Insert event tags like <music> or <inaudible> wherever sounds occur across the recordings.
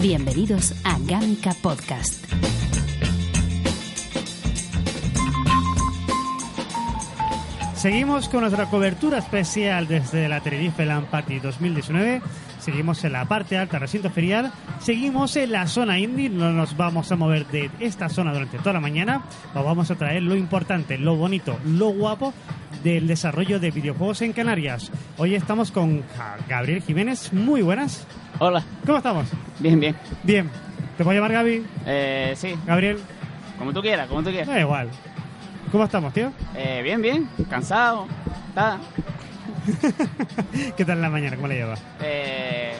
Bienvenidos a Gámica Podcast. Seguimos con nuestra cobertura especial desde la Tenerife Land Party 2019. Seguimos en la parte alta recinto ferial. Seguimos en la zona indie. No nos vamos a mover de esta zona durante toda la mañana. Os vamos a traer lo importante, lo bonito, lo guapo del desarrollo de videojuegos en Canarias. Hoy estamos con Gabriel Jiménez. Muy buenas. Hola. ¿Cómo estamos? Bien, bien. Bien. ¿Te puedo llamar Gaby? Eh, sí. Gabriel. Como tú quieras, como tú quieras. Da igual. ¿Cómo estamos, tío? Eh, bien, bien. Cansado. Nada. <laughs> ¿Qué tal la mañana? ¿Cómo la llevas? Eh,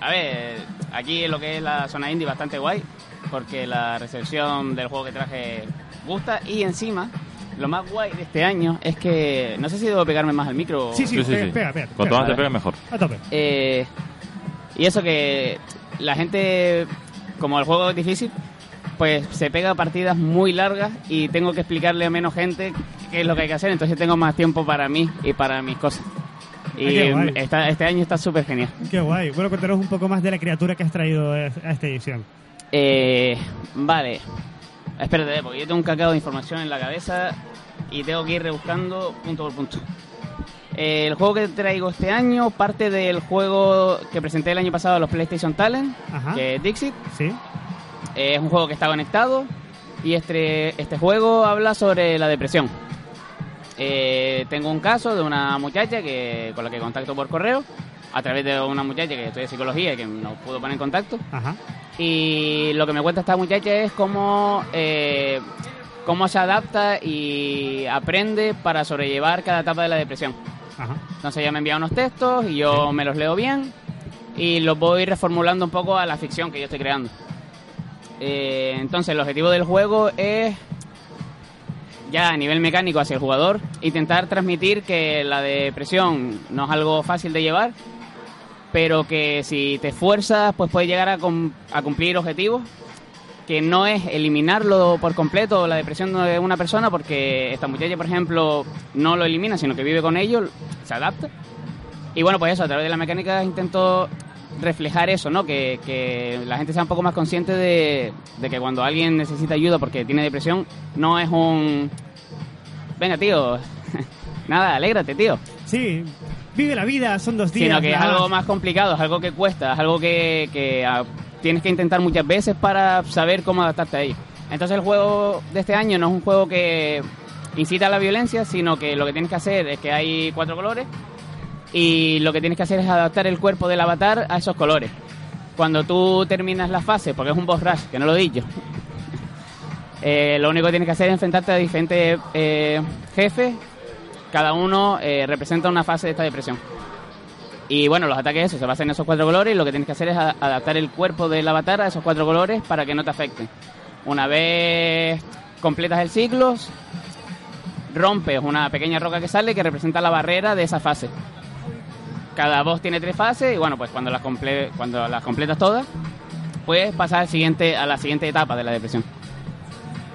a ver, aquí lo que es la zona indie bastante guay, porque la recepción del juego que traje gusta y encima lo más guay de este año es que no sé si debo pegarme más al micro. Sí, sí, Sí, sí, pega, sí. pega, pega, Cuanto más te pegue, mejor. A tope. Eh, y eso que la gente, como el juego es difícil, pues se pega partidas muy largas y tengo que explicarle a menos gente qué es lo que hay que hacer, entonces tengo más tiempo para mí y para mis cosas. Y Ah, guay. está- este año está súper genial. Qué guay. Bueno, contaros un poco más de la criatura que has traído a esta edición. Eh, vale, espérate, porque yo tengo un cacao de información en la cabeza y tengo que ir rebuscando punto por punto. Eh, el juego que traigo este año parte del juego que presenté el año pasado a los PlayStation Talent, Ajá. que es Dixit. ¿Sí? Eh, es un juego que está conectado y este, este juego habla sobre la depresión. Eh, tengo un caso de una muchacha que con la que contacto por correo, a través de una muchacha que estudia psicología y que nos pudo poner en contacto. Ajá. Y lo que me cuenta esta muchacha es cómo, eh, cómo se adapta y aprende para sobrellevar cada etapa de la depresión. Ajá. Entonces ella me envía unos textos y yo me los leo bien y los voy reformulando un poco a la ficción que yo estoy creando. Eh, entonces el objetivo del juego es ya a nivel mecánico hacia el jugador intentar transmitir que la depresión no es algo fácil de llevar, pero que si te esfuerzas pues puedes llegar a, cum- a cumplir objetivos que no es eliminarlo por completo la depresión de una persona porque esta muchacha por ejemplo no lo elimina sino que vive con ello se adapta. Y bueno pues eso a través de la mecánica intento reflejar eso no que, que la gente sea un poco más consciente de, de que cuando alguien necesita ayuda porque tiene depresión no es un venga tío <laughs> nada alégrate tío Sí. Vive la vida, son dos días. sino que es algo más. más complicado, es algo que cuesta, es algo que, que, ah, tienes que intentar muchas veces para saber cómo adaptarte a ello. Entonces el juego de este año no es un juego que incita a la violencia, sino que lo que tienes que hacer es que hay cuatro colores y lo que tienes que hacer es adaptar el cuerpo del avatar a esos colores. Cuando tú terminas la fase, porque es un boss rush, que no lo he dicho, <laughs> eh, lo único que tienes que hacer es enfrentarte a diferentes eh, jefes cada uno eh, representa una fase de esta depresión. Y bueno, los ataques eso, se basan en esos cuatro colores y lo que tienes que hacer es adaptar el cuerpo del avatar a esos cuatro colores para que no te afecten. Una vez completas el ciclo, rompes una pequeña roca que sale que representa la barrera de esa fase. Cada boss tiene tres fases y bueno, pues cuando las, comple- cuando las completas todas, puedes pasar al siguiente, a la siguiente etapa de la depresión.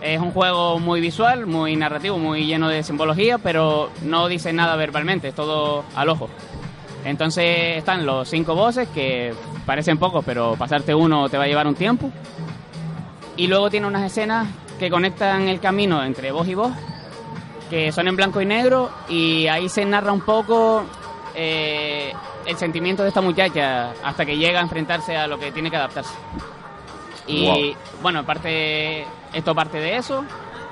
Es un juego muy visual, muy narrativo, muy lleno de simbología, pero no dice nada verbalmente, es todo al ojo. Entonces están los cinco bosses, que parecen pocos, pero pasarte uno te va a llevar un tiempo. Y luego tiene unas escenas que conectan el camino entre vos y vos, que son en blanco y negro, y ahí se narra un poco eh, el sentimiento de esta muchacha hasta que llega a enfrentarse a lo que tiene que adaptarse. Y Wow. bueno, parte, esto parte de eso,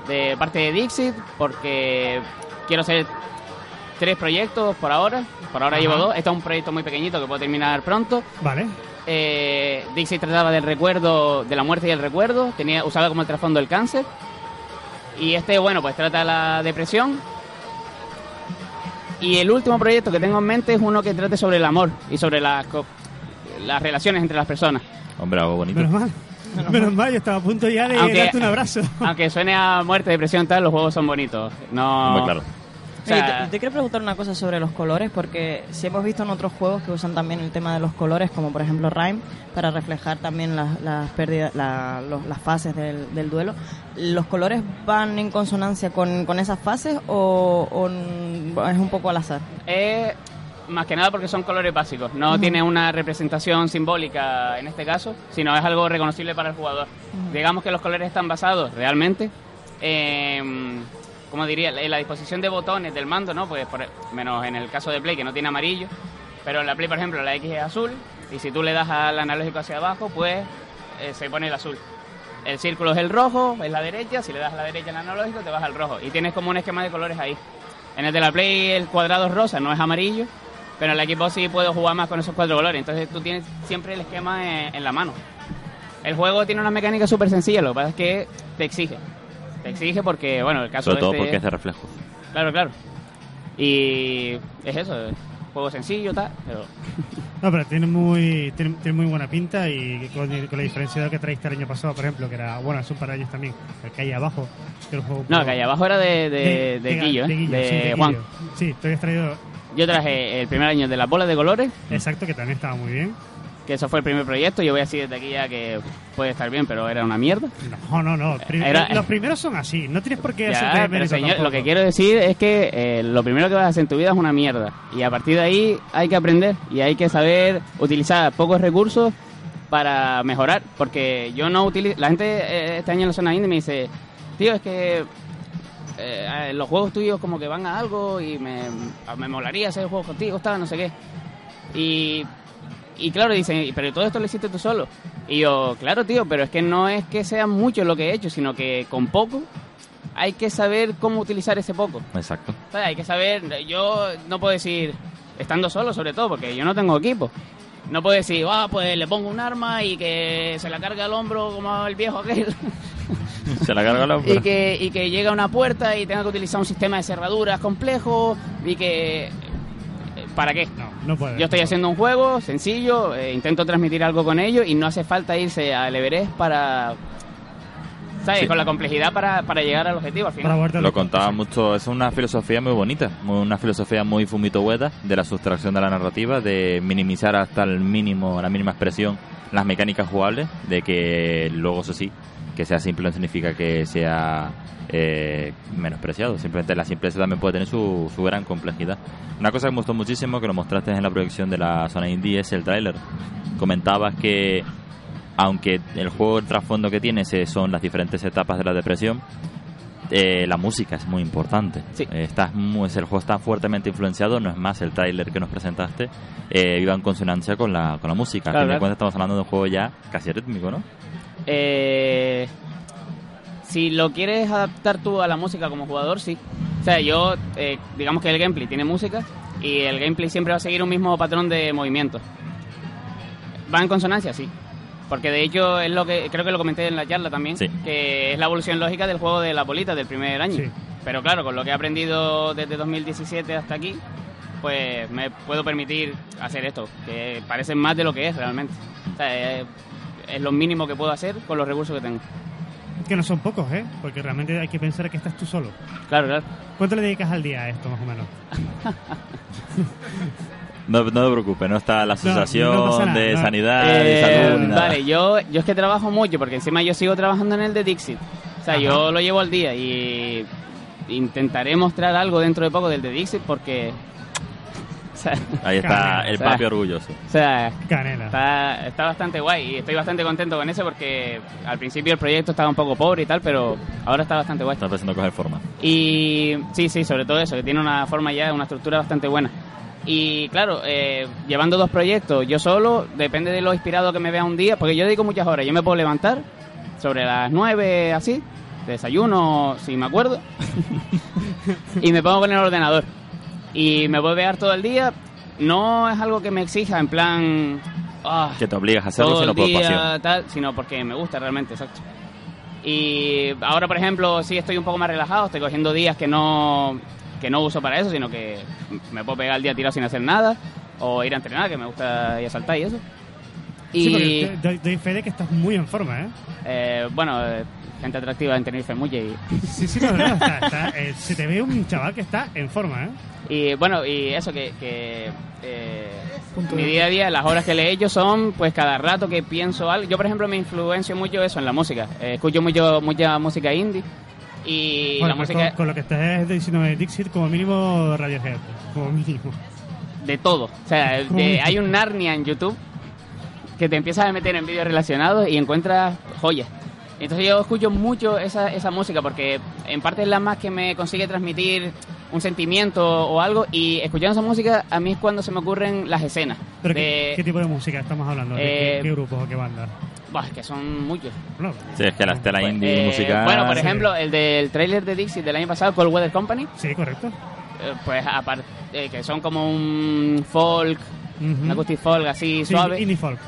de parte de Dixit, porque quiero hacer tres proyectos por ahora. Por ahora Ajá. llevo dos. Este es un proyecto muy pequeñito que puedo terminar pronto. Vale. Eh, Dixit trataba del recuerdo, de la muerte y el recuerdo. Tenía, usaba como el trasfondo el cáncer. Y este, bueno, pues trata la depresión. Y el último proyecto que tengo en mente es uno que trate sobre el amor y sobre las co- las relaciones entre las personas. Hombre, algo bonito. Menos mal. Menos mal, yo estaba a punto ya de Aunque- darte un abrazo. Aunque suene a muerte, depresión, tal, los juegos son bonitos. No, Hombre, claro. Sea, Oye, te, te quiero preguntar una cosa sobre los colores, porque si hemos visto en otros juegos que usan también el tema de los colores, como por ejemplo Rhyme, para reflejar también las, las pérdidas, la- los- las fases del, del duelo, ¿los colores van en consonancia con, con esas fases o, o es un poco al azar? es más que nada porque son colores básicos. No tiene una representación simbólica en este caso, sino es algo reconocible para el jugador. Digamos que los colores están basados realmente en, como diría, la disposición de botones del mando, ¿no? Pues por- menos en el caso de Play que no tiene amarillo, pero en la Play, por ejemplo, la X es azul y si tú le das al analógico hacia abajo, pues eh, se pone el azul. El círculo es el rojo, es la derecha, si le das a la derecha el analógico te vas al rojo y tienes como un esquema de colores ahí. En el de la Play el cuadrado es rosa, no es amarillo, pero en la Xbox sí puedo jugar más con esos cuatro colores, entonces tú tienes siempre el esquema en, en la mano. El juego tiene una mecánica súper sencilla, lo que pasa es que te exige. Te exige porque, bueno, el caso Sobre todo este- porque es de reflejo. Claro, claro. Y es eso, es juego sencillo, tal, pero... No, pero tiene muy, tiene, tiene muy buena pinta y con, con la diferencia de lo que traíste el año pasado, por ejemplo, que era, bueno, es un par de años también, el que hay abajo, que un juego No, poco- que allá abajo era de, de, de, Guillo, ¿eh? Guillo, de, sí, de Juan. Guillo. Sí, tú habías traído, Yo traje el primer año de las bolas de colores, exacto, que también estaba muy bien. Que eso fue el primer proyecto. Yo voy a decir desde aquí ya que puede estar bien, pero era una mierda. No, no, no. prim- Era- los primeros son así, no tienes por qué Ya, pero señor, lo que quiero decir es que eh, lo primero que vas a hacer en tu vida es una mierda. Y a partir de ahí hay que aprender y hay que saber utilizar pocos recursos para mejorar. Porque yo no utilizo. La gente eh, este año en la zona indie me dice, tío, es que eh, los juegos tuyos como que van a algo y me, me molaría hacer juegos contigo, tal, no sé qué. Y, y claro, dicen, pero todo esto lo hiciste tú solo. Y yo, claro, tío, pero es que no es que sea mucho lo que he hecho, sino que con poco hay que saber cómo utilizar ese poco. Exacto. Hay que saber, yo no puedo decir, estando solo sobre todo, porque yo no tengo equipo. No puedo decir, ah, pues le pongo un arma y que se la cargue al hombro como el viejo aquel. <laughs> Se la carga la y que, y que llegue a una puerta y tenga que utilizar un sistema de cerraduras complejo y que... ¿Para qué? No, no puedes. Yo estoy haciendo un juego sencillo, eh, intento transmitir algo con ello y no hace falta irse al Everest para... ¿Sabes? Sí. Con la complejidad para, para llegar al objetivo al final. Lo contaba mucho, es una filosofía muy bonita, muy- una filosofía muy Fumito Ueda de la sustracción de la narrativa, de minimizar hasta el mínimo, la mínima expresión las mecánicas jugables, de que luego eso sí, que sea simple no significa que sea eh, menospreciado, simplemente la simpleza también puede tener su, su gran complejidad. Una cosa que me gustó muchísimo, que lo mostraste en la proyección de la zona indie, es el tráiler. Comentabas que aunque el juego, el trasfondo que tiene son las diferentes etapas de la depresión, eh, la música es muy importante. Sí. Eh, estás muy- el juego está fuertemente influenciado, no es más el tráiler que nos presentaste, eh, iba en consonancia con la, con la música. Claro, a fin de cuentas estamos hablando de un juego ya casi rítmico, ¿no? Eh, si lo quieres adaptar tú a la música como jugador, sí. O sea, yo, eh, digamos que el gameplay tiene música y el gameplay siempre va a seguir un mismo patrón de movimiento. ¿Va en consonancia? Sí. Porque de hecho es lo que creo que lo comenté en la charla también, Sí. que es la evolución lógica del juego de la bolita del primer año. Sí. Pero claro, con lo que he aprendido desde 2017 hasta aquí, pues me puedo permitir hacer esto, que parece más de lo que es realmente. O sea, es, lo mínimo que puedo hacer con los recursos que tengo. Que no son pocos, ¿eh? Porque realmente hay que pensar que estás tú solo. Claro, claro. ¿Cuánto le dedicas al día a esto, más o menos? <laughs> No, no te preocupes, no está la asociación no nada, de no. sanidad, de Eh, salud, ni nada. vale, yo, yo es que trabajo mucho porque encima yo sigo trabajando en el de Dixit. O sea, Ajá. yo lo llevo al día y intentaré mostrar algo dentro de poco del de Dixit porque... O sea, Ahí está Canela, el o sea, papi orgulloso. o sea, Canela. Está, está bastante guay y estoy bastante contento con eso porque al principio el proyecto estaba un poco pobre y tal, pero ahora está bastante guay. Está empezando a coger forma. Y sí, sí, sobre todo eso, que tiene una forma ya, una estructura bastante buena. Y claro, eh, llevando dos proyectos, yo solo, depende de lo inspirado que me vea un día, porque yo dedico muchas horas, yo me puedo levantar sobre las nueve así, desayuno, si me acuerdo, <laughs> y me pongo con el ordenador. Y me voy a ver todo el día, no es algo que me exija en plan... ah, Que te obligas a hacerlo todo sino el por día, pasión. tal, sino porque me gusta realmente, exacto. Y ahora, por ejemplo, sí estoy un poco más relajado, estoy cogiendo días que no, que no uso para eso, sino que me puedo pegar el día tirado sin hacer nada, o ir a entrenar, que me gusta ir a saltar y eso. Sí, Y, porque doy, doy fe de que estás muy en forma, ¿eh? eh, bueno, eh, gente atractiva en Tenerife Muelle y, Sí, sí, no, no, está, está, eh, se te ve un chaval que está en forma, ¿eh? Y bueno, y eso que, que eh, mi día a día, las horas que le he hecho son pues cada rato que pienso algo. Yo, por ejemplo, me influencio mucho eso en la música. Eh, escucho mucho mucha música indie y Bueno, la pues música con, con lo que estás diciendo de Dixit, como mínimo Radiohead, como mínimo. de todo. O sea, de- hay un Narnia en YouTube que te empiezas a meter en vídeos relacionados y encuentras joyas. Entonces yo escucho mucho esa, esa música porque en parte es la más que me consigue transmitir un sentimiento o algo y escuchando esa música a mí es cuando se me ocurren las escenas. ¿Pero de- qué, qué tipo de música estamos hablando? ¿De Eh, qué, qué grupos o qué bandas? Buah, es que son muchos. No, Sí, es que la estela Pues, indie eh, musical... Bueno, por sí. ejemplo, el del tráiler de Dixie del año pasado, Cold Weather Company, Sí, correcto. eh, pues aparte que son como un folk, Ujú. un acoustic folk así Sí, suave. indie folk.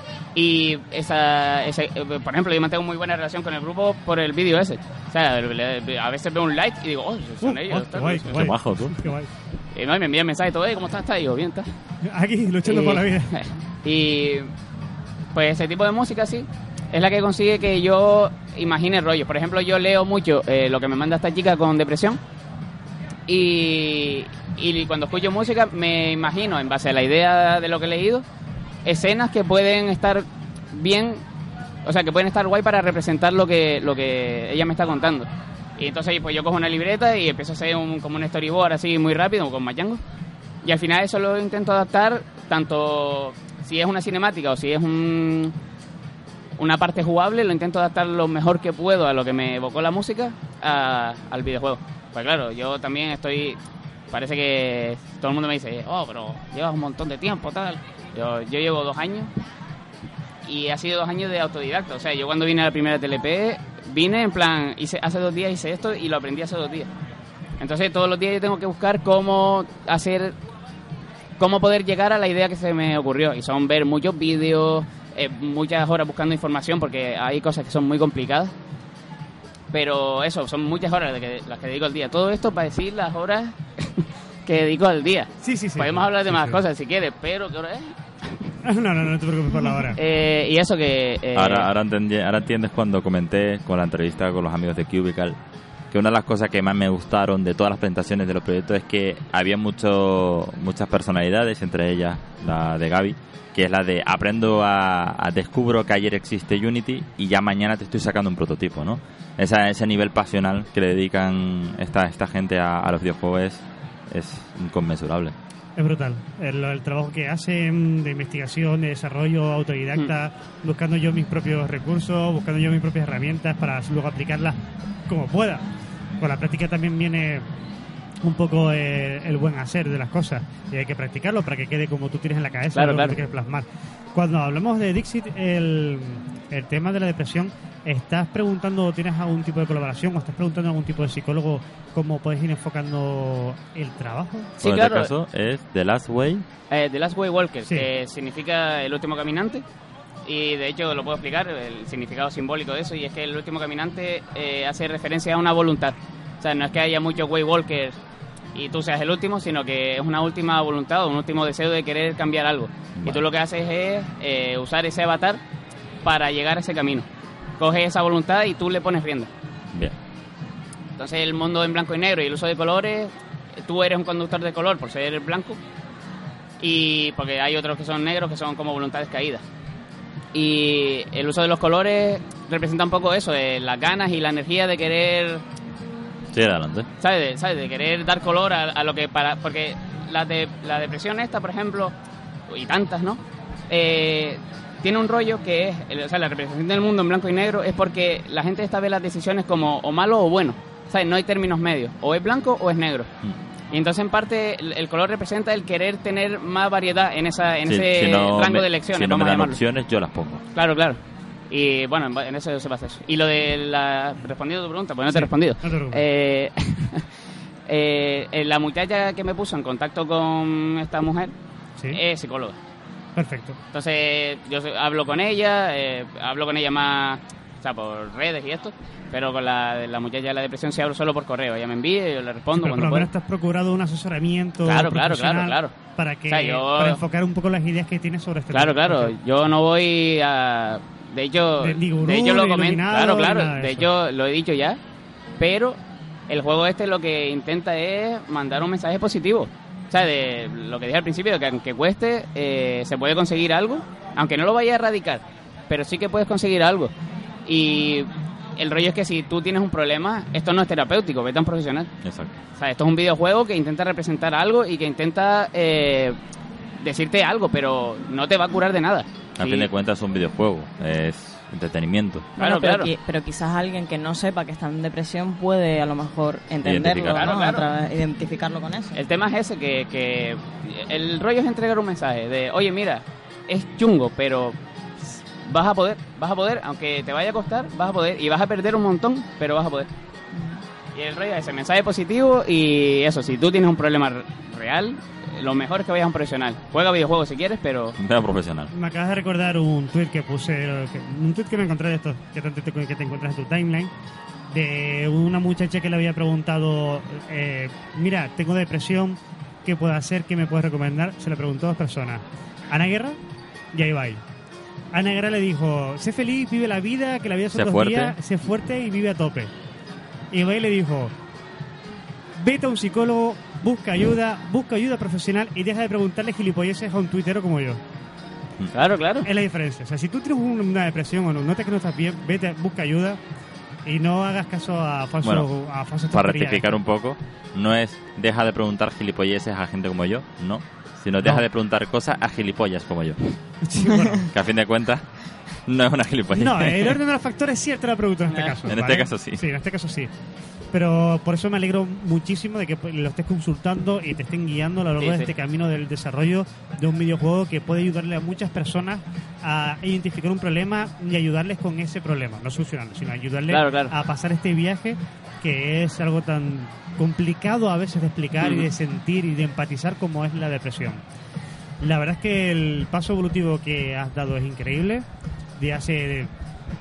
Y esa, ese, eh, por ejemplo, yo mantengo muy buena relación con el grupo por el vídeo ese. O sea, a veces veo un like y digo, oh, son Uh, ellos. oh, qué guay, sé. qué guay. majo, tú. Qué guay. Y no, y me envían mensajes y todo, "Eh, ¿cómo estás? ¿Estás? Y digo, bien, está. Aquí, luchando Y- por la vida. <laughs> Y pues ese tipo de música sí es la que consigue que yo imagine rollos. Por ejemplo, yo leo mucho eh, lo que me manda esta chica con depresión y, y cuando escucho música me imagino, en base a la idea de lo que he leído, escenas que pueden estar bien, o sea, que pueden estar guay para representar lo que, lo que ella me está contando. Y entonces pues yo cojo una libreta y empiezo a hacer un, como un storyboard así muy rápido, con Mayango. Y al final eso lo intento adaptar tanto si es una cinemática o si es un, una parte jugable, lo intento adaptar lo mejor que puedo a lo que me evocó la música a- al videojuego. Pues claro, yo también estoy... Parece que todo el mundo me dice, oh, pero llevas un montón de tiempo, tal. Yo, llevo dos años y ha sido dos años de autodidacta. O sea, yo cuando vine a la primera TLP, vine en plan, hice, hace dos días hice esto y lo aprendí hace dos días. Entonces todos los días yo tengo que buscar cómo hacer, cómo poder llegar a la idea que se me ocurrió. Y son ver muchos vídeos, eh, muchas horas buscando información porque hay cosas que son muy complicadas. Pero eso, son muchas horas de que, las que dedico al día. Todo esto para decir las horas que dedico al día. Sí, sí, sí. Podemos hablar de Sí, más sí. cosas si quieres, pero ¿qué hora es? <laughs> No, no, no te preocupes por la hora. Eh, y eso que... eh, Ahora, ahora, entendi- ahora entiendes cuando comenté con la entrevista con los amigos de Cubicle que una de las cosas que más me gustaron de todas las presentaciones de los proyectos es que había mucho, muchas personalidades, entre ellas la de Gaby, que es la de aprendo a, a descubro que ayer existe Unity y ya mañana te estoy sacando un prototipo, ¿no? Esa, ese nivel pasional que le dedican esta, esta gente a, a los videojuegos es, inconmensurable. Es brutal. El, el trabajo que hacen de investigación, de desarrollo autodidacta, Mm. buscando yo mis propios recursos, buscando yo mis propias herramientas para luego aplicarlas como pueda. Con la práctica también viene un poco eh, el buen hacer de las cosas y hay que practicarlo para que quede como tú tienes en la cabeza Claro, lo claro. que quieres plasmar. Cuando hablamos de Dixit, el, el tema de la depresión, ¿estás preguntando, tienes algún tipo de colaboración o estás preguntando a algún tipo de psicólogo cómo puedes ir enfocando el trabajo? Sí, Bueno, en claro. este caso es The Last Way. Eh, The Last Way Walker, Sí. que significa el último caminante. Y de hecho lo puedo explicar, el significado simbólico de eso, y es que el último caminante eh, hace referencia a una voluntad. O sea, no es que haya muchos Way Walkers y tú seas el último, sino que es una última voluntad o un último deseo de querer cambiar algo. Y Vale. tú lo que haces es eh, usar ese avatar para llegar a ese camino. Coges esa voluntad y tú le pones rienda. Bien. Entonces el mundo en blanco y negro y el uso de colores, tú eres un conductor de color por ser blanco y porque hay otros que son negros que son como voluntades caídas. Y el uso de los colores representa un poco eso, de las ganas y la energía de querer, Sí, adelante. ¿sabes? De, ¿sabes? de querer dar color a, a lo que para... Porque la, de, la depresión esta, por ejemplo, y tantas, ¿no? Eh, tiene un rollo que es, o sea, la representación del mundo en blanco y negro es porque la gente esta ve las decisiones como o malo o bueno. ¿Sabes? No hay términos medios. O es blanco o es negro. Mm. Y entonces, en parte, el, el color representa el querer tener más variedad en, esa, en Sí, ese si no rango me- de elecciones, Si no me dan opciones, yo las pongo. Claro, claro. Y bueno, en- eso se basa eso. Y lo de la... Respondiendo a tu pregunta, pues no te he Sí, respondido. no te. Eh, <laughs> eh, eh, la muchacha que me puso en contacto con esta mujer Sí, es psicóloga. perfecto. Entonces yo se- hablo con ella, eh, hablo con ella más, o sea, por redes y esto, pero con la, la muchacha de la depresión sí hablo solo por correo. Ella me envía y yo le respondo Pero por cuando lo puedo. menos te has procurado un asesoramiento Claro, claro, claro, claro. para que O sea, yo- para enfocar un poco las ideas que tienes sobre este Claro, tema. claro. Porque- Yo no voy a. De hecho, De- gurú, de hecho lo comento. Claro, claro. de hecho lo he dicho ya. Pero el juego este lo que intenta es mandar un mensaje positivo. O sea, de lo que dije al principio, de que aunque cueste, eh, se puede conseguir algo. Aunque no lo vaya a erradicar. Pero sí que puedes conseguir algo. Y el rollo es que si tú tienes un problema, esto no es terapéutico, vete a un profesional. Exacto. O sea, esto es un videojuego que intenta representar algo y que intenta eh, decirte algo, pero no te va a curar de nada. A Sí. fin de cuentas es un videojuego, es entretenimiento. Bueno, Claro, pero, claro. qui- pero quizás alguien que no sepa que está en depresión puede a lo mejor entenderlo, Identificarlo. ¿no? Claro, A claro. través- identificarlo con eso. El tema es ese, que, que el rollo es entregar un mensaje de, oye, mira, es chungo, pero vas a poder, vas a poder, aunque te vaya a costar, vas a poder, y vas a perder un montón, pero vas a poder. Y el rollo es ese mensaje positivo y eso, si tú tienes un problema re- real, lo mejor es que vayas a un profesional. Juega videojuegos si quieres, pero Vea profesional. Me acabas de recordar un tweet que puse, un tweet que me encontré de estos, que te, que te encuentras en tu timeline, de una muchacha que le había preguntado, eh, mira, tengo depresión, ¿qué puedo hacer? ¿Qué me puedes recomendar? Se le preguntó a dos personas, Ana Guerra y Ibai. Ana Guerra le dijo, sé feliz, vive la vida, que la vida son Sé dos fuerte. días, sé fuerte y vive a tope. Y Ibai le dijo, vete a un psicólogo, busca ayuda, busca ayuda profesional y deja de preguntarle gilipolleces a un tuitero como yo. claro, claro. Es la diferencia. O sea, si tú tienes un- una depresión o no, notas que no estás bien, vete, busca ayuda y no hagas caso a falsos Bueno, a Para rectificar un poco, no es deja de preguntar gilipolleces a gente como yo, no. Sino deja No. de preguntar cosas a gilipollas como yo. <laughs> Sí, bueno. Que a fin de cuentas no es una gilipollez. No, el orden de los <laughs> factores sí te la pregunto en este Eh, caso. en este ¿vale? caso sí. Sí, en este caso sí. Pero por eso me alegro muchísimo de que pues, lo estés consultando y te estén guiando a lo largo Sí, de sí. este camino del desarrollo de un videojuego que puede ayudarle a muchas personas a identificar un problema y ayudarles con ese problema. No solucionarlo, sino ayudarles Claro, claro. a pasar este viaje que es algo tan complicado a veces de explicar y de sentir y de empatizar como es la depresión. La verdad es que el paso evolutivo que has dado es increíble. De hace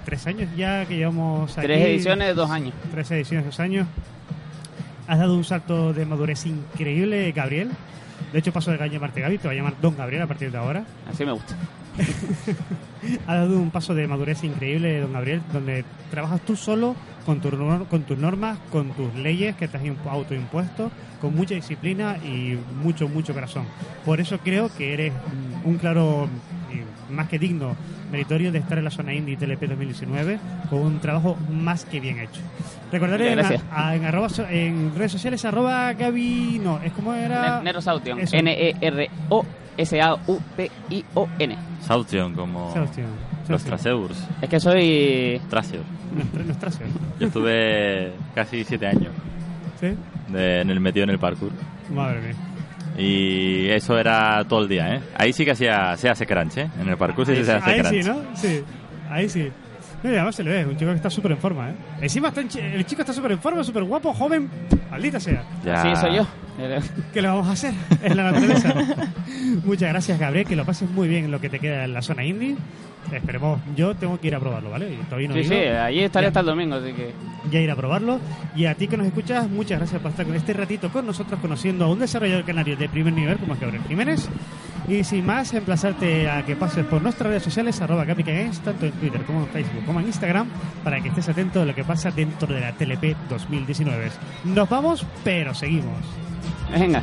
tres años ya que llevamos aquí. Tres ediciones, dos años. Tres ediciones, dos años. Has dado un salto de madurez increíble, Gabriel. De hecho, paso de llamarte Gaby, te va a llamar Don Gabriel a partir de ahora. Así me gusta. <laughs> Ha dado un paso de madurez increíble, don Gabriel, donde trabajas tú solo con, tu con tus normas, con tus leyes que te has impu- autoimpuesto, con mucha disciplina y mucho, mucho corazón. Por eso creo que eres un claro, y más que digno, meritorio de estar en la zona indie TLP 2019 con un trabajo más que bien hecho. Recordaré en, a- en arroba so- en redes sociales arroba Gaby, no, es como era... Ne- Nero Saution. Saution, como Sebastián, los. Traseurs. Es que soy... Traseurs. Nuestra- nuestra Sebastián. Yo estuve casi siete años ¿Sí? de- en el metido en el parkour. Madre mía. Y eso era todo el día, ¿eh? Ahí sí que hacía, se hace crunch, ¿eh? En el parkour sí se hace Ahí crunch. sí, ¿no? Sí, ahí sí. Mira, además se le ve, un chico que está súper en forma, ¿eh? Encima está en el chico está súper en forma, súper guapo, joven, maldita sea. Ya. Así soy yo. ¿Qué le vamos a hacer? Es la naturaleza. <laughs> Muchas gracias, Gabriel, que lo pases muy bien en lo que te queda en la zona indie. Esperemos, yo tengo que ir a probarlo, ¿vale? Todavía no Sí, sí, allí estaré Ya. hasta el domingo, así que... ya ir a probarlo. Y a ti que nos escuchas, muchas gracias por estar con este ratito con nosotros, conociendo a un desarrollador canario de primer nivel como es Gabriel Jiménez. Y sin más, emplazarte a que pases por nuestras redes sociales, arroba Games, tanto en Twitter como en Facebook como en Instagram, para que estés atento a lo que pasa dentro de la TLP 2019. Nos vamos, pero seguimos. Venga.